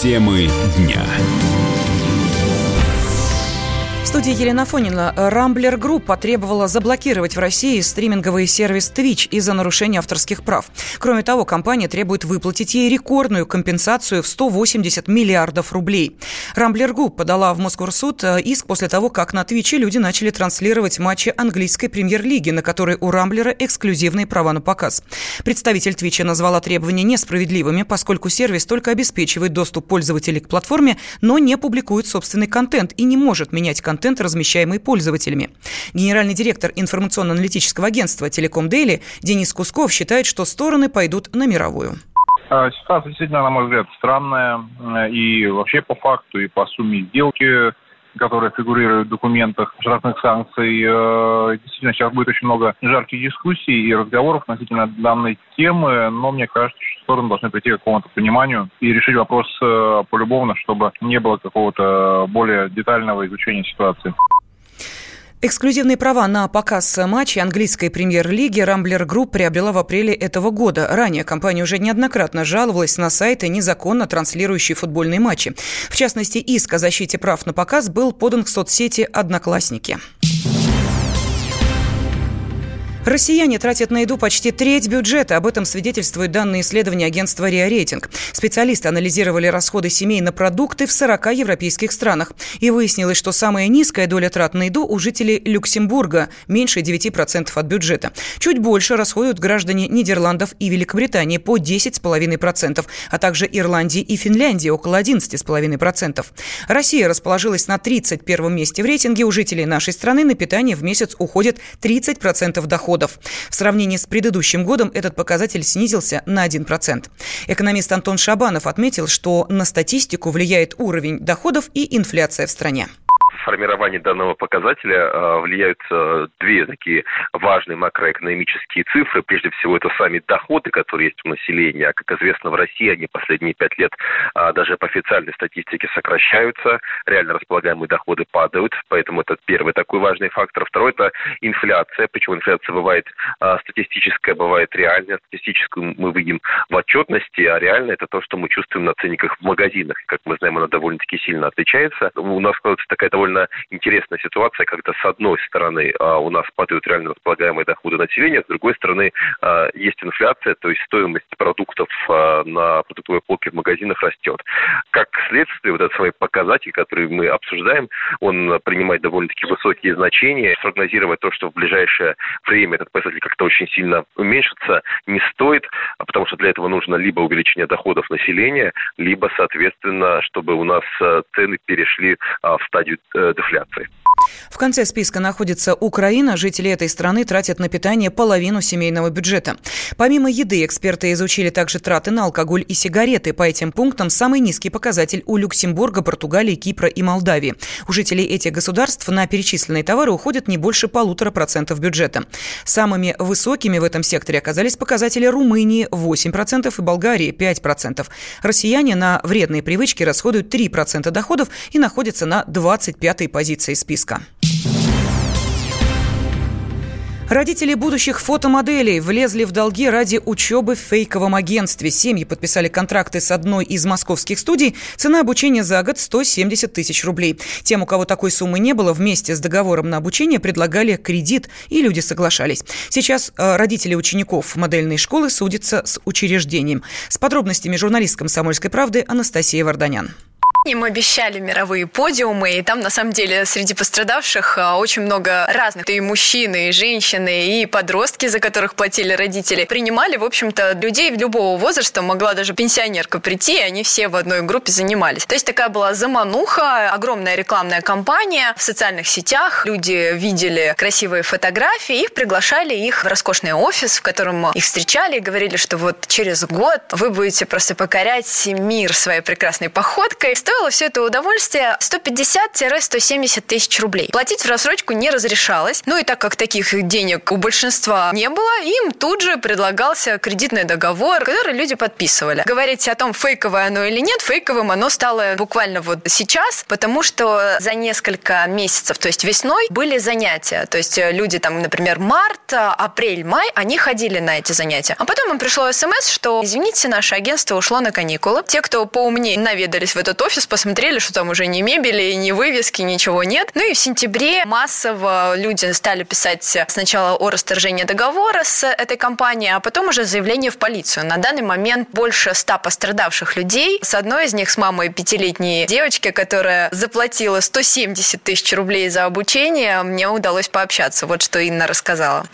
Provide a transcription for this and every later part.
Темы дня студии Елена Фонина. Рамблер Групп потребовала заблокировать в России стриминговый сервис Twitch из-за нарушения авторских прав. Кроме того, компания требует выплатить ей рекордную компенсацию в 180 миллиардов рублей. Рамблер Групп подала в Мосгорсуд э, иск после того, как на Твиче люди начали транслировать матчи английской премьер-лиги, на которые у Рамблера эксклюзивные права на показ. Представитель Твича назвала требования несправедливыми, поскольку сервис только обеспечивает доступ пользователей к платформе, но не публикует собственный контент и не может менять контент контент, размещаемый пользователями. Генеральный директор информационно-аналитического агентства «Телеком Дейли» Денис Кусков считает, что стороны пойдут на мировую. А, ситуация действительно, на мой взгляд, странная. И вообще по факту, и по сумме сделки которые фигурируют в документах штрафных санкций. Э, действительно, сейчас будет очень много жарких дискуссий и разговоров относительно данной темы, но мне кажется, что стороны должны прийти к какому-то пониманию и решить вопрос э, полюбовно, чтобы не было какого-то более детального изучения ситуации. Эксклюзивные права на показ матчей английской премьер-лиги Рамблер Групп приобрела в апреле этого года. Ранее компания уже неоднократно жаловалась на сайты, незаконно транслирующие футбольные матчи. В частности, иск о защите прав на показ был подан к соцсети «Одноклассники». Россияне тратят на еду почти треть бюджета. Об этом свидетельствуют данные исследования агентства «Риа Рейтинг». Специалисты анализировали расходы семей на продукты в 40 европейских странах. И выяснилось, что самая низкая доля трат на еду у жителей Люксембурга – меньше 9% от бюджета. Чуть больше расходуют граждане Нидерландов и Великобритании по 10,5%, а также Ирландии и Финляндии – около 11,5%. Россия расположилась на 31 месте в рейтинге. У жителей нашей страны на питание в месяц уходит 30% дохода доходов. В сравнении с предыдущим годом этот показатель снизился на 1%. Экономист Антон Шабанов отметил, что на статистику влияет уровень доходов и инфляция в стране формирование данного показателя а, влияют а, две такие важные макроэкономические цифры. Прежде всего, это сами доходы, которые есть у населения. А, как известно, в России они последние пять лет даже по официальной статистике сокращаются. Реально располагаемые доходы падают. Поэтому это первый такой важный фактор. Второй – это инфляция. Причем инфляция бывает статистическая, бывает реальная. Статистическую мы видим в отчетности, а реально это то, что мы чувствуем на ценниках в магазинах. Как мы знаем, она довольно-таки сильно отличается. У нас складывается такая довольно довольно интересная ситуация, когда с одной стороны а, у нас падают реально располагаемые доходы населения, с другой стороны а, есть инфляция, то есть стоимость продуктов а, на продуктовой полке в магазинах растет. Как следствие, вот этот свой показатель, который мы обсуждаем, он принимает довольно-таки высокие значения. Прогнозировать то, что в ближайшее время этот показатель как-то очень сильно уменьшится, не стоит, потому что для этого нужно либо увеличение доходов населения, либо, соответственно, чтобы у нас цены перешли в стадию э, дефляции. В конце списка находится Украина. Жители этой страны тратят на питание половину семейного бюджета. Помимо еды, эксперты изучили также траты на алкоголь и сигареты. По этим пунктам самый низкий показатель у Люксембурга, Португалии, Кипра и Молдавии. У жителей этих государств на перечисленные товары уходит не больше полутора процентов бюджета. Самыми высокими в этом секторе оказались показатели Румынии 8% и Болгарии 5%. Россияне на вредные привычки расходуют 3% доходов и находятся на 25-й позиции списка Родители будущих фотомоделей влезли в долги ради учебы в фейковом агентстве. Семьи подписали контракты с одной из московских студий. Цена обучения за год 170 тысяч рублей. Тем, у кого такой суммы не было, вместе с договором на обучение предлагали кредит, и люди соглашались. Сейчас э, родители учеников модельной школы судятся с учреждением. С подробностями журналист «Комсомольской правды» Анастасия Варданян. Им обещали мировые подиумы, и там, на самом деле, среди пострадавших а, очень много разных. И мужчины, и женщины, и подростки, за которых платили родители. Принимали, в общем-то, людей любого возраста. Могла даже пенсионерка прийти, и они все в одной группе занимались. То есть такая была замануха, огромная рекламная кампания в социальных сетях. Люди видели красивые фотографии, их приглашали их в роскошный офис, в котором их встречали и говорили, что вот через год вы будете просто покорять мир своей прекрасной походкой. Стоило Стоило все это удовольствие 150-170 тысяч рублей. Платить в рассрочку не разрешалось. Ну и так как таких денег у большинства не было, им тут же предлагался кредитный договор, который люди подписывали. Говорить о том, фейковое оно или нет, фейковым оно стало буквально вот сейчас, потому что за несколько месяцев, то есть весной, были занятия. То есть люди там, например, март, апрель, май, они ходили на эти занятия. А потом им пришло смс, что, извините, наше агентство ушло на каникулы. Те, кто поумнее наведались в этот офис, посмотрели, что там уже ни мебели, ни вывески, ничего нет. Ну и в сентябре массово люди стали писать сначала о расторжении договора с этой компанией, а потом уже заявление в полицию. На данный момент больше ста пострадавших людей. С одной из них, с мамой пятилетней девочки, которая заплатила 170 тысяч рублей за обучение, мне удалось пообщаться. Вот что Инна рассказала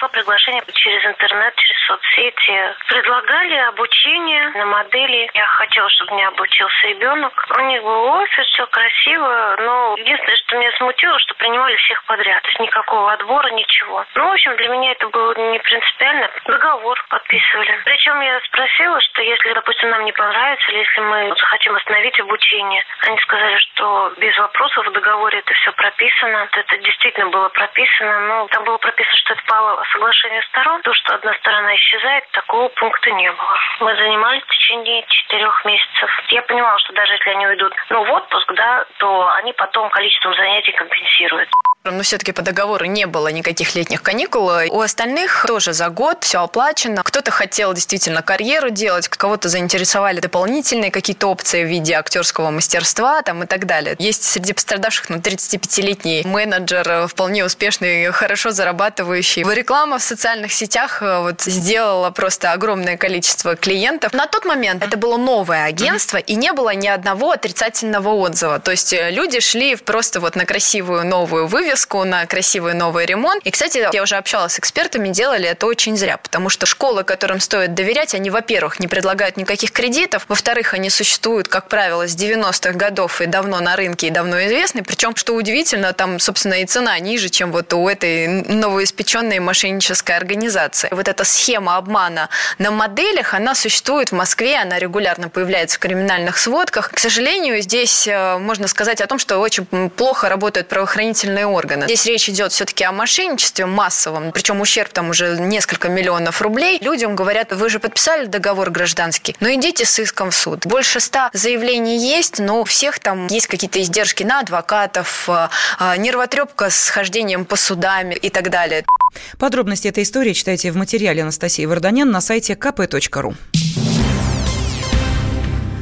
пришло приглашение через интернет, через соцсети. Предлагали обучение на модели. Я хотела, чтобы мне обучился ребенок. У них был офис, все красиво, но единственное, что меня смутило, что принимали всех подряд. То есть никакого отбора, ничего. Ну, в общем, для меня это было не принципиально. Договор подписывали. Причем я спросила, что если, допустим, нам не понравится, или если мы захотим остановить обучение, они сказали, что без вопросов в договоре это все прописано. Это действительно было прописано. Но там было прописано, что это по соглашение сторон, то, что одна сторона исчезает, такого пункта не было. Мы занимались в течение четырех месяцев. Я понимала, что даже если они уйдут ну, в отпуск, да, то они потом количеством занятий компенсируют. Но все-таки по договору не было никаких летних каникул. У остальных тоже за год все оплачено. Кто-то хотел действительно карьеру делать, кого-то заинтересовали дополнительные какие-то опции в виде актерского мастерства там, и так далее. Есть среди пострадавших ну, 35-летний менеджер, вполне успешный, хорошо зарабатывающий. Реклама в социальных сетях э, вот, сделала просто огромное количество клиентов. На тот момент это было новое агентство, и не было ни одного отрицательного отзыва. То есть э, люди шли просто вот на красивую новую вывеску, вывеску на красивый новый ремонт. И, кстати, я уже общалась с экспертами, делали это очень зря, потому что школы, которым стоит доверять, они, во-первых, не предлагают никаких кредитов, во-вторых, они существуют, как правило, с 90-х годов и давно на рынке, и давно известны. Причем, что удивительно, там, собственно, и цена ниже, чем вот у этой новоиспеченной мошеннической организации. Вот эта схема обмана на моделях, она существует в Москве, она регулярно появляется в криминальных сводках. К сожалению, здесь э, можно сказать о том, что очень плохо работают правоохранительные органы органы. Здесь речь идет все-таки о мошенничестве массовом, причем ущерб там уже несколько миллионов рублей. Людям говорят, вы же подписали договор гражданский, но идите с иском в суд. Больше ста заявлений есть, но у всех там есть какие-то издержки на адвокатов, а, а, нервотрепка с хождением по судам и так далее. Подробности этой истории читайте в материале Анастасии Варданян на сайте kp.ru.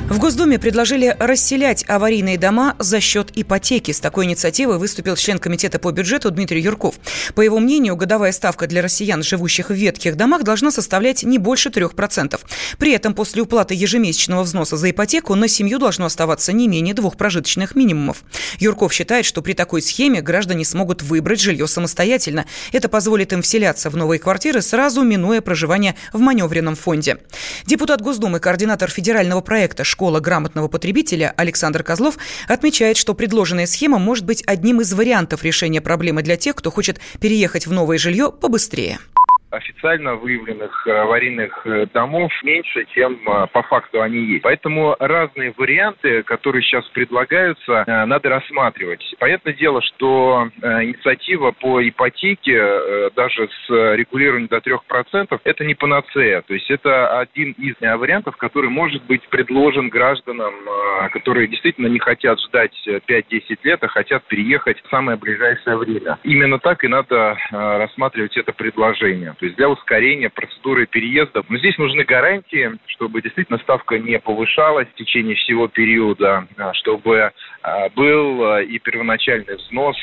В Госдуме предложили расселять аварийные дома за счет ипотеки. С такой инициативой выступил член Комитета по бюджету Дмитрий Юрков. По его мнению, годовая ставка для россиян, живущих в ветхих домах, должна составлять не больше 3%. При этом после уплаты ежемесячного взноса за ипотеку на семью должно оставаться не менее двух прожиточных минимумов. Юрков считает, что при такой схеме граждане смогут выбрать жилье самостоятельно. Это позволит им вселяться в новые квартиры, сразу минуя проживание в маневренном фонде. Депутат Госдумы, координатор федерального проекта школа грамотного потребителя Александр Козлов отмечает, что предложенная схема может быть одним из вариантов решения проблемы для тех, кто хочет переехать в новое жилье побыстрее официально выявленных э, аварийных э, домов меньше, чем э, по факту они есть. Поэтому разные варианты, которые сейчас предлагаются, надо рассматривать. Понятное дело, что инициатива по ипотеке, даже с регулированием до 3%, это не панацея. То есть это один из вариантов, который может быть предложен гражданам, которые действительно не хотят ждать 5-10 лет, а хотят переехать в самое ближайшее время. Именно так и надо рассматривать это предложение то есть для ускорения процедуры переезда. Но здесь нужны гарантии, чтобы действительно ставка не повышалась в течение всего периода, а, чтобы а, был а, и первоначальный взнос,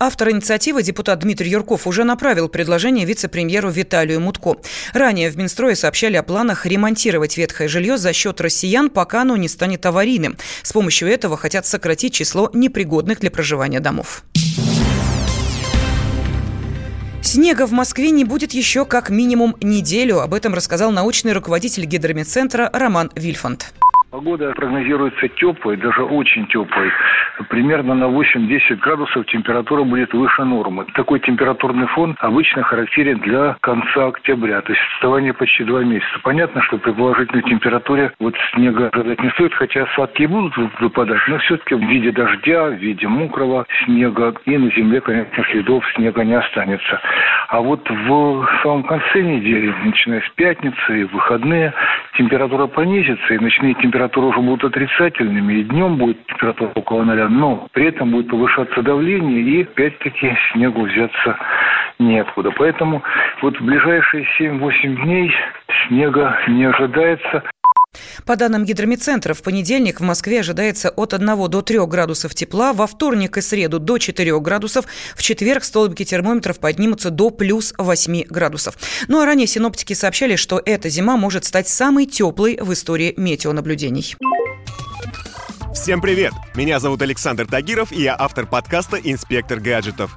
Автор инициативы, депутат Дмитрий Юрков, уже направил предложение вице-премьеру Виталию Мутко. Ранее в Минстрое сообщали о планах ремонтировать ветхое жилье за счет россиян, пока оно не станет аварийным. С помощью этого хотят сократить число непригодных для проживания домов. Снега в Москве не будет еще как минимум неделю. Об этом рассказал научный руководитель гидромедцентра Роман Вильфанд. Погода прогнозируется теплой, даже очень теплой. Примерно на 8-10 градусов температура будет выше нормы. Такой температурный фон обычно характерен для конца октября, то есть отставание почти два месяца. Понятно, что при положительной температуре вот снега ожидать не стоит, хотя осадки будут выпадать, но все-таки в виде дождя, в виде мокрого снега и на земле, конечно, следов снега не останется. А вот в самом конце недели, начиная с пятницы и выходные, температура понизится, и ночные температуры уже будут отрицательными, и днем будет температура около ноля, но при этом будет повышаться давление, и опять-таки снегу взяться неоткуда. Поэтому вот в ближайшие 7-8 дней снега не ожидается. По данным гидромедцентра, в понедельник в Москве ожидается от 1 до 3 градусов тепла, во вторник и среду до 4 градусов, в четверг столбики термометров поднимутся до плюс 8 градусов. Ну а ранее синоптики сообщали, что эта зима может стать самой теплой в истории метеонаблюдений. Всем привет! Меня зовут Александр Тагиров, и я автор подкаста «Инспектор гаджетов».